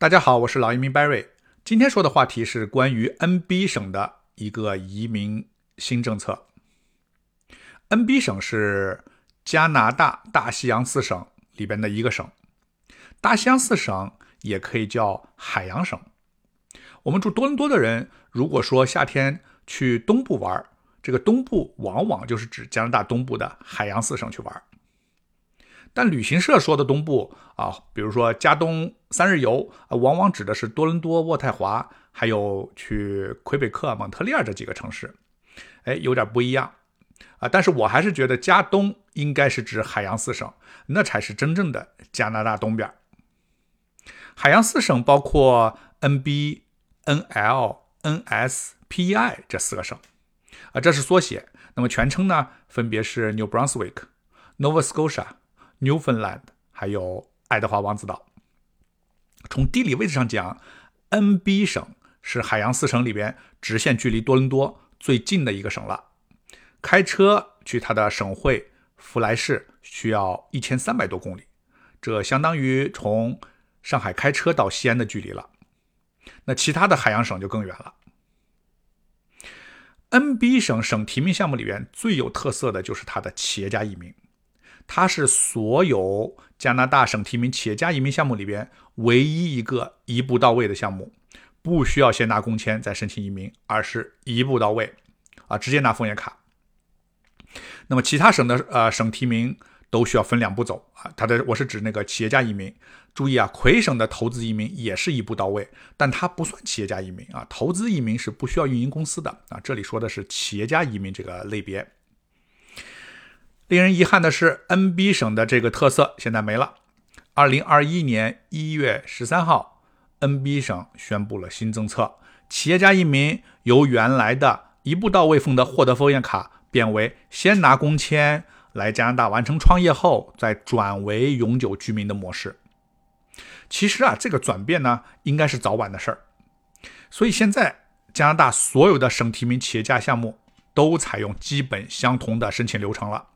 大家好，我是老移民 Barry。今天说的话题是关于 NB 省的一个移民新政策。NB 省是加拿大大西洋四省里边的一个省，大西洋四省也可以叫海洋省。我们住多伦多的人，如果说夏天去东部玩，这个东部往往就是指加拿大东部的海洋四省去玩。但旅行社说的东部啊，比如说加东三日游啊，往往指的是多伦多、渥太华，还有去魁北克、蒙特利尔这几个城市，哎，有点不一样啊。但是我还是觉得加东应该是指海洋四省，那才是真正的加拿大东边。海洋四省包括 NB、NL、NS、PEI 这四个省啊，这是缩写。那么全称呢，分别是 New Brunswick、Nova Scotia。Newfoundland 还有爱德华王子岛。从地理位置上讲，NB 省是海洋四省里边直线距离多伦多最近的一个省了。开车去它的省会弗莱市需要一千三百多公里，这相当于从上海开车到西安的距离了。那其他的海洋省就更远了。NB 省省提名项目里边最有特色的就是它的企业家移民。它是所有加拿大省提名企业家移民项目里边唯一一个一步到位的项目，不需要先拿工签再申请移民，而是一步到位，啊，直接拿枫叶卡。那么其他省的呃省提名都需要分两步走啊。它的我是指那个企业家移民，注意啊，魁省的投资移民也是一步到位，但它不算企业家移民啊，投资移民是不需要运营公司的啊。这里说的是企业家移民这个类别。令人遗憾的是，NB 省的这个特色现在没了。二零二一年一月十三号，NB 省宣布了新政策：企业家移民由原来的一步到位风的获得枫叶卡，变为先拿工签来加拿大完成创业后，再转为永久居民的模式。其实啊，这个转变呢，应该是早晚的事儿。所以现在加拿大所有的省提名企业家项目都采用基本相同的申请流程了。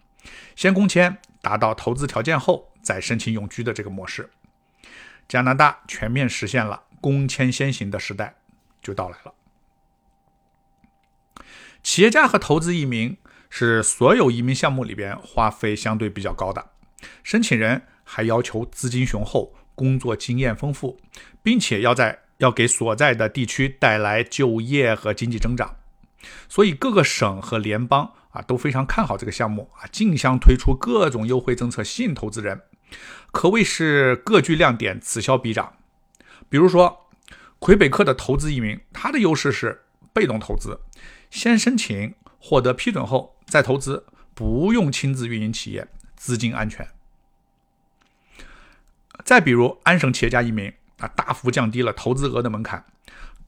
先工签达到投资条件后，再申请永居的这个模式，加拿大全面实现了工签先行的时代就到来了。企业家和投资移民是所有移民项目里边花费相对比较高的，申请人还要求资金雄厚、工作经验丰富，并且要在要给所在的地区带来就业和经济增长，所以各个省和联邦。啊，都非常看好这个项目啊，竞相推出各种优惠政策吸引投资人，可谓是各具亮点，此消彼长。比如说，魁北克的投资移民，它的优势是被动投资，先申请获得批准后再投资，不用亲自运营企业，资金安全。再比如安省企业家移民啊，大幅降低了投资额的门槛，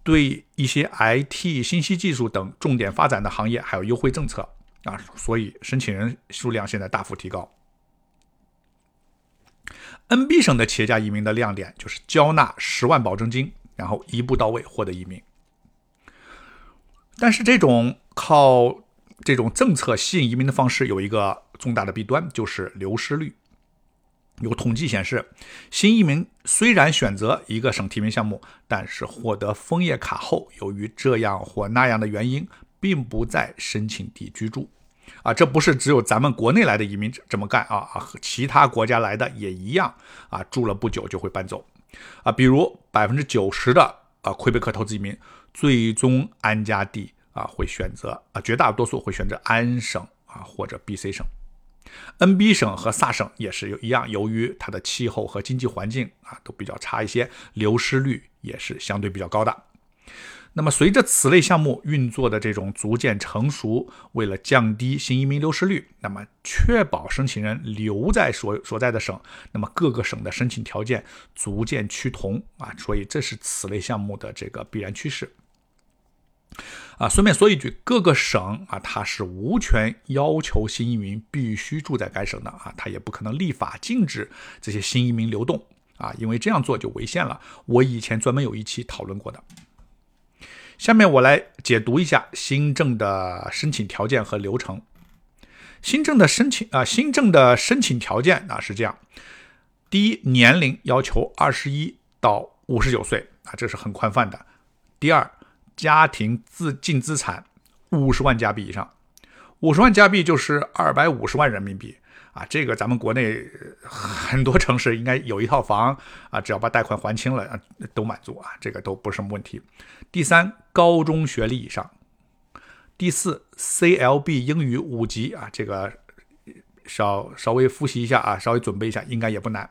对一些 IT、信息技术等重点发展的行业还有优惠政策。啊，所以申请人数量现在大幅提高。NB 省的企业家移民的亮点就是交纳十万保证金，然后一步到位获得移民。但是这种靠这种政策吸引移民的方式有一个重大的弊端，就是流失率。有统计显示，新移民虽然选择一个省提名项目，但是获得枫叶卡后，由于这样或那样的原因，并不在申请地居住。啊，这不是只有咱们国内来的移民这么干啊啊，和其他国家来的也一样啊，住了不久就会搬走啊。比如百分之九十的啊魁北克投资移民最终安家地啊会选择啊，绝大多数会选择安省啊或者 BC 省，NB 省和萨省也是一样，由于它的气候和经济环境啊都比较差一些，流失率也是相对比较高的。那么，随着此类项目运作的这种逐渐成熟，为了降低新移民流失率，那么确保申请人留在所所在的省，那么各个省的申请条件逐渐趋同啊，所以这是此类项目的这个必然趋势。啊，顺便说一句，各个省啊，它是无权要求新移民必须住在该省的啊，它也不可能立法禁止这些新移民流动啊，因为这样做就违宪了。我以前专门有一期讨论过的。下面我来解读一下新政的申请条件和流程。新政的申请啊，新政的申请条件啊是这样：第一，年龄要求二十一到五十九岁啊，这是很宽泛的。第二，家庭资净资产五十万加币以上，五十万加币就是二百五十万人民币啊。这个咱们国内很多城市应该有一套房啊，只要把贷款还清了，都满足啊，这个都不是什么问题。第三，高中学历以上。第四，CLB 英语五级啊，这个稍稍微复习一下啊，稍微准备一下，应该也不难。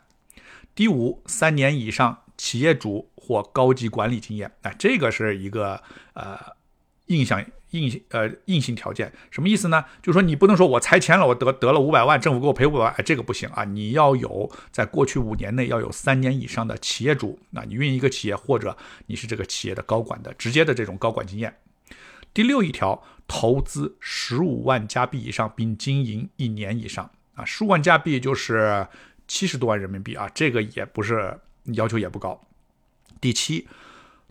第五，三年以上企业主或高级管理经验，啊，这个是一个呃印象硬呃硬性条件，什么意思呢？就是说你不能说我拆迁了，我得得了五百万，政府给我赔五百万，哎，这个不行啊！你要有在过去五年内要有三年以上的企业主，那你运营一个企业或者你是这个企业的高管的直接的这种高管经验。第六一条，投资十五万加币以上并经营一年以上啊，十五万加币就是。七十多万人民币啊，这个也不是要求也不高。第七，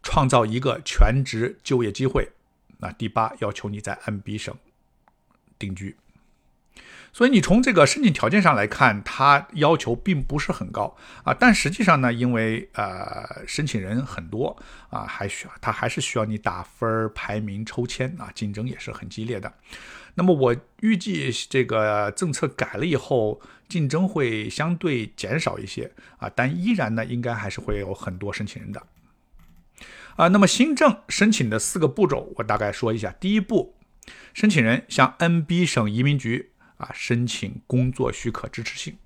创造一个全职就业机会。那第八，要求你在 NB 省定居。所以你从这个申请条件上来看，它要求并不是很高啊。但实际上呢，因为呃申请人很多啊，还需要他还是需要你打分排名抽签啊，竞争也是很激烈的。那么我预计这个政策改了以后，竞争会相对减少一些啊，但依然呢，应该还是会有很多申请人的啊。那么新政申请的四个步骤，我大概说一下。第一步，申请人向 NB 省移民局啊申请工作许可支持信。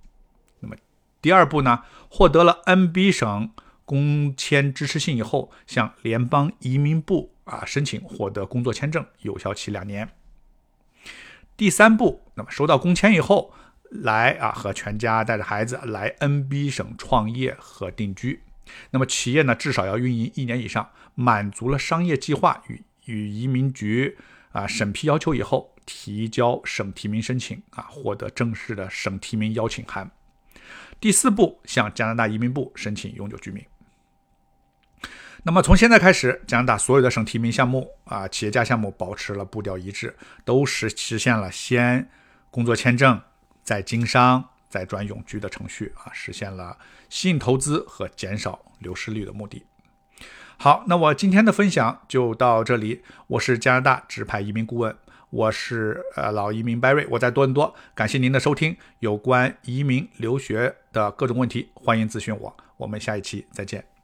那么第二步呢，获得了 NB 省工签支持信以后，向联邦移民部啊申请获得工作签证，有效期两年。第三步，那么收到工签以后，来啊和全家带着孩子来 NB 省创业和定居。那么企业呢至少要运营一年以上，满足了商业计划与与移民局啊审批要求以后，提交省提名申请啊，获得正式的省提名邀请函。第四步，向加拿大移民部申请永久居民。那么从现在开始，加拿大所有的省提名项目啊，企业家项目保持了步调一致，都实实现了先工作签证，再经商，再转永居的程序啊，实现了吸引投资和减少流失率的目的。好，那我今天的分享就到这里。我是加拿大直派移民顾问，我是呃老移民 Barry，我在多伦多。感谢您的收听，有关移民留学的各种问题，欢迎咨询我。我们下一期再见。